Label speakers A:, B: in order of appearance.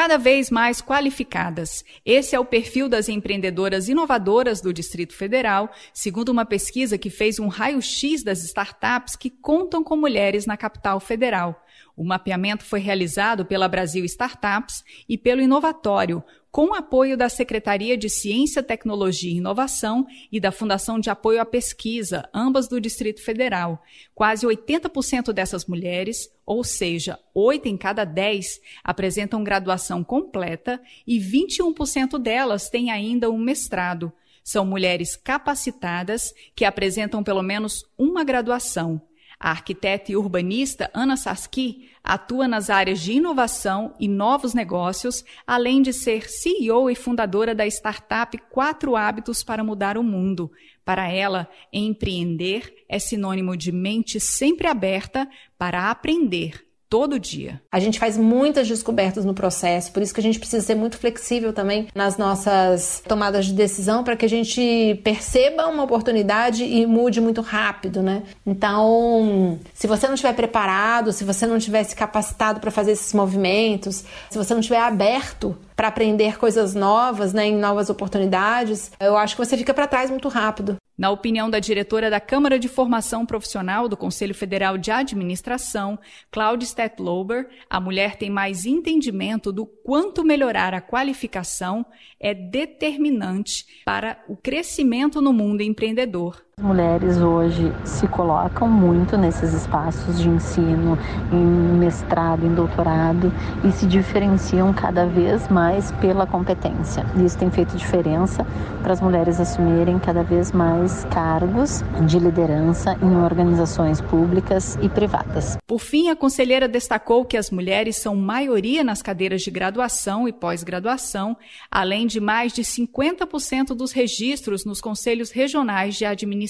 A: cada vez mais qualificadas. Esse é o perfil das empreendedoras inovadoras do Distrito Federal, segundo uma pesquisa que fez um raio-x das startups que contam com mulheres na capital federal. O mapeamento foi realizado pela Brasil Startups e pelo Inovatório, com apoio da Secretaria de Ciência, Tecnologia e Inovação e da Fundação de Apoio à Pesquisa, ambas do Distrito Federal. Quase 80% dessas mulheres, ou seja, 8 em cada 10, apresentam graduação completa e 21% delas têm ainda um mestrado. São mulheres capacitadas que apresentam pelo menos uma graduação. A arquiteta e urbanista Ana Saski atua nas áreas de inovação e novos negócios, além de ser CEO e fundadora da startup Quatro Hábitos para Mudar o Mundo. Para ela, empreender é sinônimo de mente sempre aberta para aprender todo dia.
B: A gente faz muitas descobertas no processo, por isso que a gente precisa ser muito flexível também nas nossas tomadas de decisão para que a gente perceba uma oportunidade e mude muito rápido, né? Então, se você não estiver preparado, se você não estiver se capacitado para fazer esses movimentos, se você não estiver aberto para aprender coisas novas, né, em novas oportunidades, eu acho que você fica para trás muito rápido.
A: Na opinião da diretora da Câmara de Formação Profissional do Conselho Federal de Administração, Claudia Stetlober, a mulher tem mais entendimento do quanto melhorar a qualificação é determinante para o crescimento no mundo empreendedor.
C: As mulheres hoje se colocam muito nesses espaços de ensino, em mestrado, em doutorado e se diferenciam cada vez mais pela competência. Isso tem feito diferença para as mulheres assumirem cada vez mais cargos de liderança em organizações públicas e privadas.
A: Por fim, a conselheira destacou que as mulheres são maioria nas cadeiras de graduação e pós-graduação, além de mais de 50% dos registros nos conselhos regionais de administração.